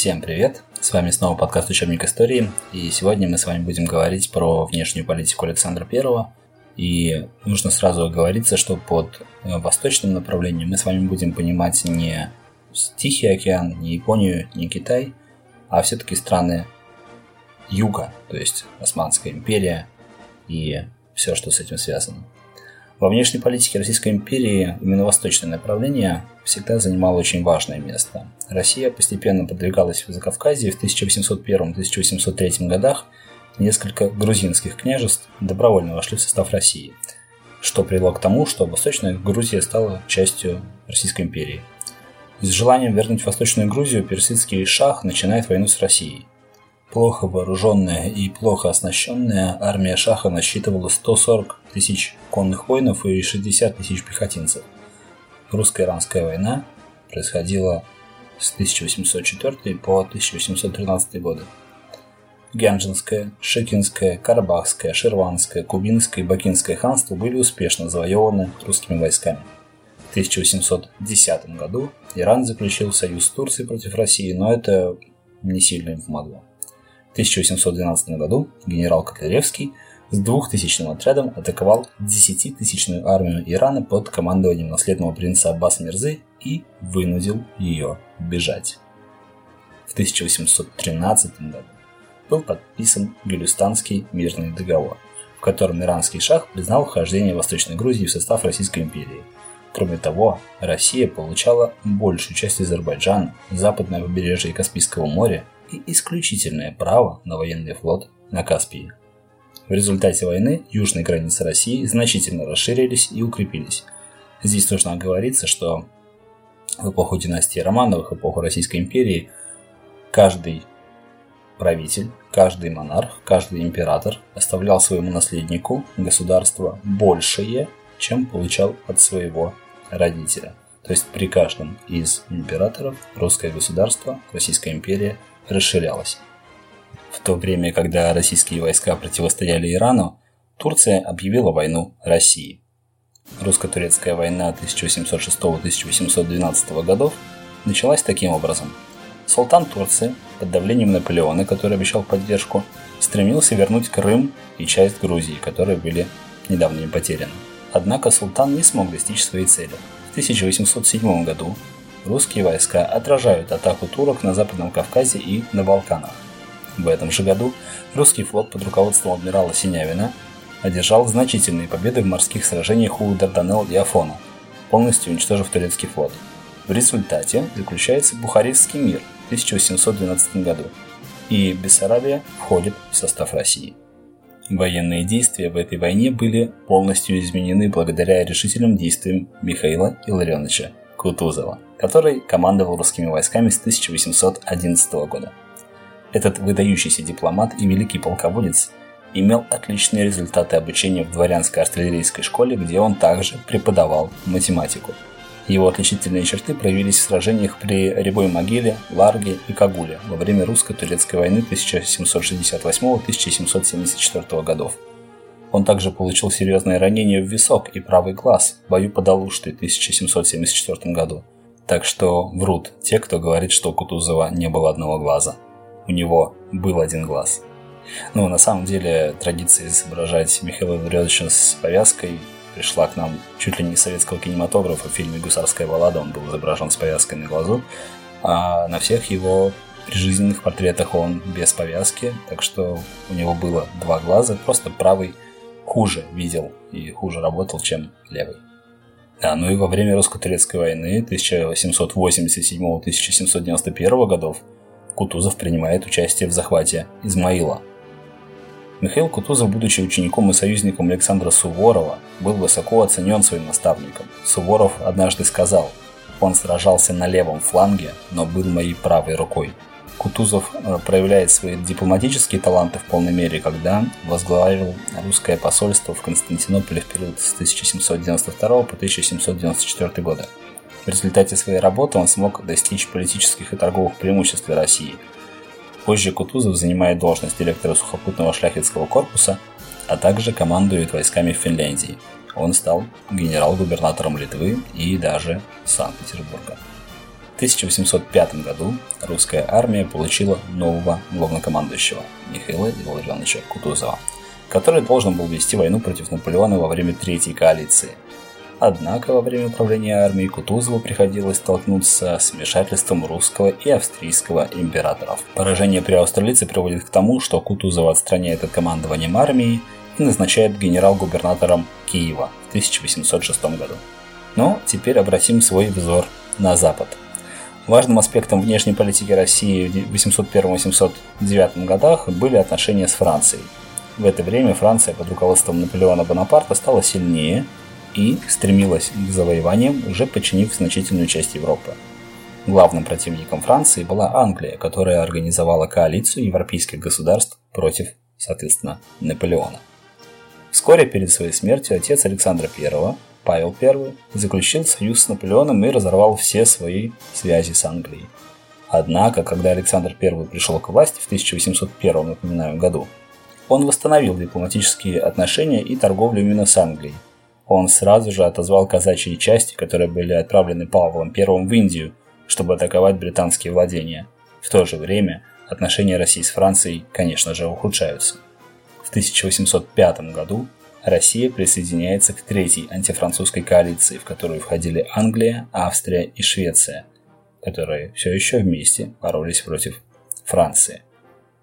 Всем привет! С вами снова подкаст «Учебник истории», и сегодня мы с вами будем говорить про внешнюю политику Александра I. И нужно сразу оговориться, что под э, восточным направлением мы с вами будем понимать не Тихий океан, не Японию, не Китай, а все-таки страны юга, то есть Османская империя и все, что с этим связано. Во внешней политике Российской империи именно восточное направление всегда занимало очень важное место. Россия постепенно продвигалась в Закавказье в 1801-1803 годах несколько грузинских княжеств добровольно вошли в состав России, что привело к тому, что Восточная Грузия стала частью Российской империи. С желанием вернуть Восточную Грузию персидский шах начинает войну с Россией. Плохо вооруженная и плохо оснащенная армия Шаха насчитывала 140 тысяч конных воинов и 60 тысяч пехотинцев. Русско-иранская война происходила с 1804 по 1813 годы. Гянджинское, Шекинское, Карабахское, Ширванское, Кубинское и Бакинское ханство были успешно завоеваны русскими войсками. В 1810 году Иран заключил союз с Турцией против России, но это не сильно им помогло. В 1812 году генерал Котляревский с двухтысячным отрядом атаковал десятитысячную армию Ирана под командованием наследного принца Аббаса Мирзы и вынудил ее бежать. В 1813 году был подписан Гюлистанский мирный договор, в котором иранский шах признал вхождение Восточной Грузии в состав Российской империи. Кроме того, Россия получала большую часть Азербайджана, западное побережье Каспийского моря и исключительное право на военный флот на Каспии. В результате войны южные границы России значительно расширились и укрепились. Здесь нужно оговориться, что в эпоху династии Романовых, эпоху Российской империи, каждый правитель, каждый монарх, каждый император оставлял своему наследнику государство большее, чем получал от своего родителя. То есть при каждом из императоров русское государство, Российская империя расширялась. В то время, когда российские войска противостояли Ирану, Турция объявила войну России. Русско-турецкая война 1806-1812 годов началась таким образом. Султан Турции под давлением Наполеона, который обещал поддержку, стремился вернуть Крым и часть Грузии, которые были недавно им потеряны. Однако султан не смог достичь своей цели. В 1807 году русские войска отражают атаку турок на Западном Кавказе и на Балканах. В этом же году русский флот под руководством адмирала Синявина одержал значительные победы в морских сражениях у Дарданелл и Афона, полностью уничтожив турецкий флот. В результате заключается Бухарестский мир в 1812 году, и Бессарабия входит в состав России. Военные действия в этой войне были полностью изменены благодаря решительным действиям Михаила Илларионовича Кутузова, который командовал русскими войсками с 1811 года. Этот выдающийся дипломат и великий полководец имел отличные результаты обучения в дворянской артиллерийской школе, где он также преподавал математику. Его отличительные черты проявились в сражениях при Рябой могиле, Ларге и Кагуле во время русско-турецкой войны 1768-1774 годов. Он также получил серьезное ранение в висок и правый глаз в бою под Алуштой в 1774 году. Так что врут те, кто говорит, что у Кутузова не было одного глаза у него был один глаз. Ну, на самом деле, традиция изображать Михаила Владимировича с повязкой пришла к нам чуть ли не из советского кинематографа. В фильме «Гусарская баллада» он был изображен с повязкой на глазу, а на всех его прижизненных портретах он без повязки, так что у него было два глаза, просто правый хуже видел и хуже работал, чем левый. Да, ну и во время русско-турецкой войны 1887-1791 годов Кутузов принимает участие в захвате Измаила. Михаил Кутузов, будучи учеником и союзником Александра Суворова, был высоко оценен своим наставником. Суворов однажды сказал, он сражался на левом фланге, но был моей правой рукой. Кутузов э, проявляет свои дипломатические таланты в полной мере, когда возглавил русское посольство в Константинополе в период с 1792 по 1794 годы. В результате своей работы он смог достичь политических и торговых преимуществ для России. Позже Кутузов занимает должность директора сухопутного шляхетского корпуса, а также командует войсками в Финляндии. Он стал генерал-губернатором Литвы и даже Санкт-Петербурга. В 1805 году русская армия получила нового главнокомандующего Михаила Илларионовича Кутузова, который должен был вести войну против Наполеона во время Третьей коалиции. Однако во время управления армией Кутузову приходилось столкнуться с вмешательством русского и австрийского императоров. Поражение при Аустерлице приводит к тому, что Кутузова отстраняет от командования армией и назначает генерал-губернатором Киева в 1806 году. Но теперь обратим свой взор на Запад. Важным аспектом внешней политики России в 801-809 годах были отношения с Францией. В это время Франция под руководством Наполеона Бонапарта стала сильнее и стремилась к завоеваниям, уже подчинив значительную часть Европы. Главным противником Франции была Англия, которая организовала коалицию европейских государств против, соответственно, Наполеона. Вскоре перед своей смертью отец Александра I Павел I заключил союз с Наполеоном и разорвал все свои связи с Англией. Однако, когда Александр I пришел к власти в 1801 напоминаю, году, он восстановил дипломатические отношения и торговлю именно с Англией. Он сразу же отозвал казачьи части, которые были отправлены Павлом I в Индию, чтобы атаковать британские владения. В то же время отношения России с Францией, конечно же, ухудшаются. В 1805 году Россия присоединяется к третьей антифранцузской коалиции, в которую входили Англия, Австрия и Швеция, которые все еще вместе боролись против Франции.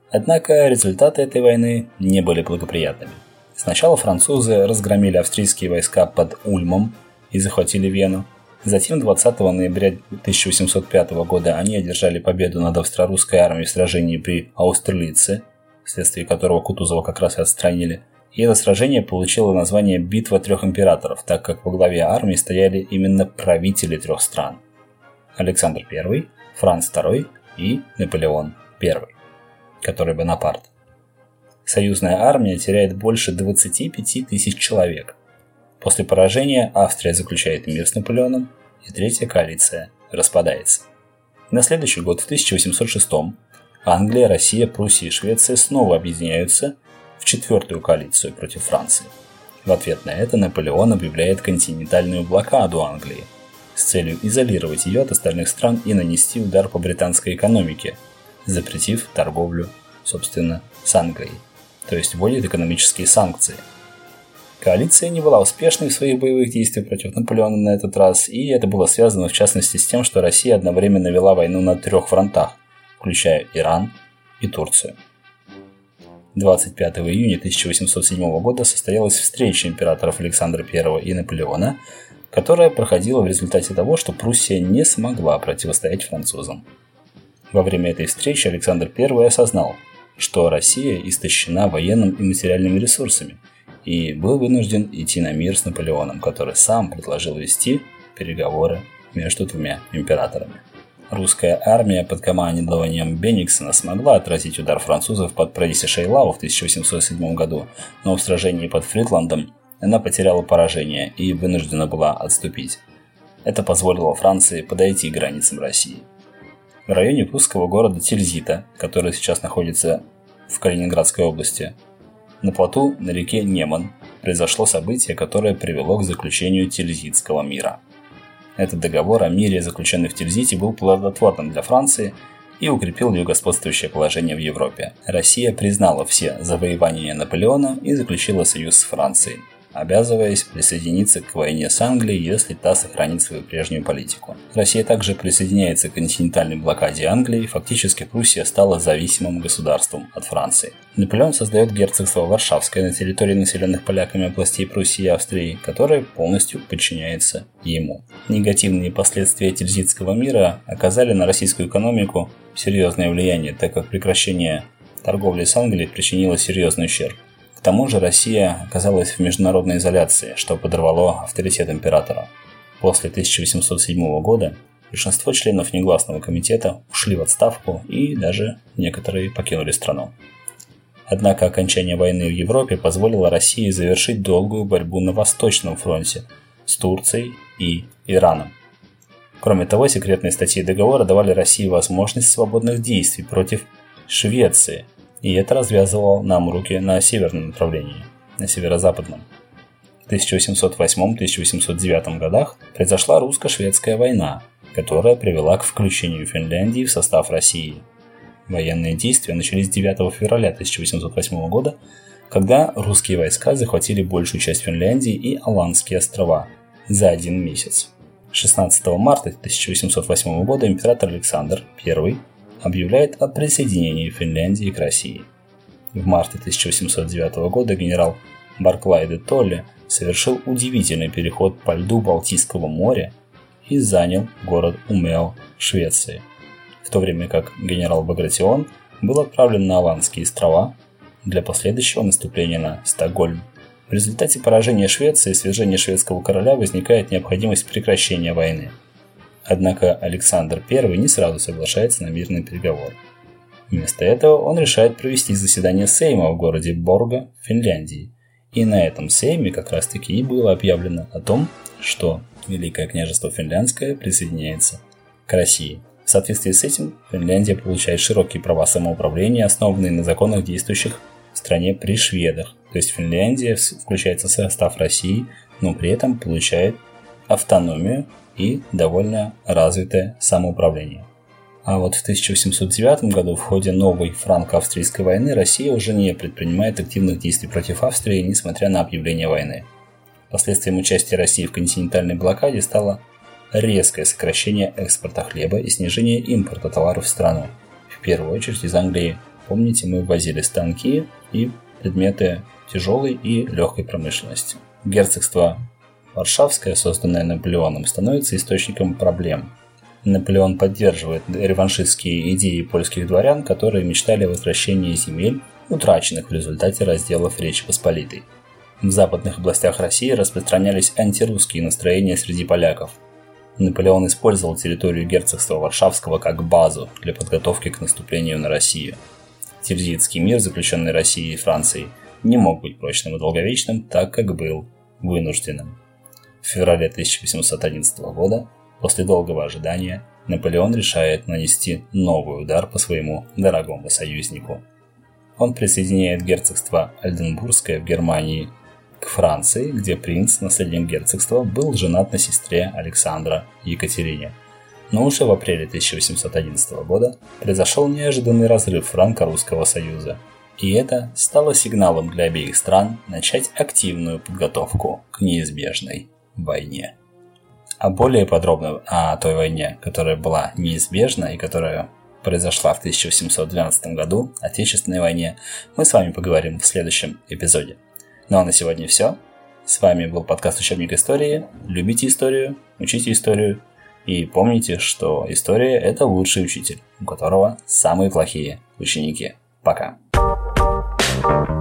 Однако результаты этой войны не были благоприятными. Сначала французы разгромили австрийские войска под Ульмом и захватили Вену. Затем 20 ноября 1805 года они одержали победу над австро-русской армией в сражении при Аустерлице, вследствие которого Кутузова как раз и отстранили – и это сражение получило название «Битва трех императоров», так как во главе армии стояли именно правители трех стран – Александр I, Франц II и Наполеон I, который Бонапарт. Союзная армия теряет больше 25 тысяч человек. После поражения Австрия заключает мир с Наполеоном, и третья коалиция распадается. На следующий год, в 1806 Англия, Россия, Пруссия и Швеция снова объединяются в четвертую коалицию против Франции. В ответ на это Наполеон объявляет континентальную блокаду Англии с целью изолировать ее от остальных стран и нанести удар по британской экономике, запретив торговлю, собственно, с Англией, то есть вводит экономические санкции. Коалиция не была успешной в своих боевых действиях против Наполеона на этот раз, и это было связано в частности с тем, что Россия одновременно вела войну на трех фронтах, включая Иран и Турцию. 25 июня 1807 года состоялась встреча императоров Александра I и Наполеона, которая проходила в результате того, что Пруссия не смогла противостоять французам. Во время этой встречи Александр I осознал, что Россия истощена военным и материальными ресурсами и был вынужден идти на мир с Наполеоном, который сам предложил вести переговоры между двумя императорами. Русская армия под командованием Бениксона смогла отразить удар французов под Прейси Шейлау в 1807 году, но в сражении под Фритландом она потеряла поражение и вынуждена была отступить. Это позволило Франции подойти к границам России. В районе прусского города Тильзита, который сейчас находится в Калининградской области, на плоту на реке Неман произошло событие, которое привело к заключению Тильзитского мира – этот договор о мире, заключенный в Тильзите, был плодотворным для Франции и укрепил ее господствующее положение в Европе. Россия признала все завоевания Наполеона и заключила союз с Францией обязываясь присоединиться к войне с Англией, если та сохранит свою прежнюю политику. Россия также присоединяется к континентальной блокаде Англии, фактически Пруссия стала зависимым государством от Франции. Наполеон создает герцогство Варшавское на территории населенных поляками областей Пруссии и Австрии, которое полностью подчиняется ему. Негативные последствия Тильзитского мира оказали на российскую экономику серьезное влияние, так как прекращение торговли с Англией причинило серьезный ущерб. К тому же Россия оказалась в международной изоляции, что подорвало авторитет императора. После 1807 года большинство членов негласного комитета ушли в отставку и даже некоторые покинули страну. Однако окончание войны в Европе позволило России завершить долгую борьбу на Восточном фронте с Турцией и Ираном. Кроме того, секретные статьи договора давали России возможность свободных действий против Швеции – и это развязывало нам руки на северном направлении, на северо-западном. В 1808-1809 годах произошла русско-шведская война, которая привела к включению Финляндии в состав России. Военные действия начались 9 февраля 1808 года, когда русские войска захватили большую часть Финляндии и Аландские острова за один месяц. 16 марта 1808 года император Александр I объявляет о присоединении Финляндии к России. В марте 1809 года генерал Барклай де Толли совершил удивительный переход по льду Балтийского моря и занял город Умео Швеции, в то время как генерал Багратион был отправлен на Аландские острова для последующего наступления на Стокгольм. В результате поражения Швеции и свержения шведского короля возникает необходимость прекращения войны. Однако Александр I не сразу соглашается на мирный переговор. Вместо этого он решает провести заседание Сейма в городе Борга Финляндии. И на этом Сейме как раз таки и было объявлено о том, что Великое княжество Финляндское присоединяется к России. В соответствии с этим Финляндия получает широкие права самоуправления, основанные на законах, действующих в стране при шведах. То есть Финляндия включается в состав России, но при этом получает автономию и довольно развитое самоуправление. А вот в 1809 году в ходе новой франко-австрийской войны Россия уже не предпринимает активных действий против Австрии, несмотря на объявление войны. Последствием участия России в континентальной блокаде стало резкое сокращение экспорта хлеба и снижение импорта товаров в страну. В первую очередь из Англии. Помните, мы ввозили станки и предметы тяжелой и легкой промышленности. Герцогство Варшавское, созданное Наполеоном, становится источником проблем. Наполеон поддерживает реваншистские идеи польских дворян, которые мечтали о возвращении земель, утраченных в результате разделов Речи Посполитой – в западных областях России распространялись антирусские настроения среди поляков. Наполеон использовал территорию герцогства Варшавского как базу для подготовки к наступлению на Россию. Тильзитский мир, заключенный Россией и Францией, не мог быть прочным и долговечным, так как был вынужденным. В феврале 1811 года, после долгого ожидания, Наполеон решает нанести новый удар по своему дорогому союзнику. Он присоединяет герцогство Альденбургское в Германии к Франции, где принц, наследник герцогства, был женат на сестре Александра Екатерине. Но уже в апреле 1811 года произошел неожиданный разрыв Франко-Русского союза. И это стало сигналом для обеих стран начать активную подготовку к неизбежной войне. А более подробно о той войне, которая была неизбежна и которая произошла в 1812 году, Отечественной войне, мы с вами поговорим в следующем эпизоде. Ну а на сегодня все. С вами был подкаст «Учебник истории». Любите историю, учите историю и помните, что история – это лучший учитель, у которого самые плохие ученики. Пока. thank you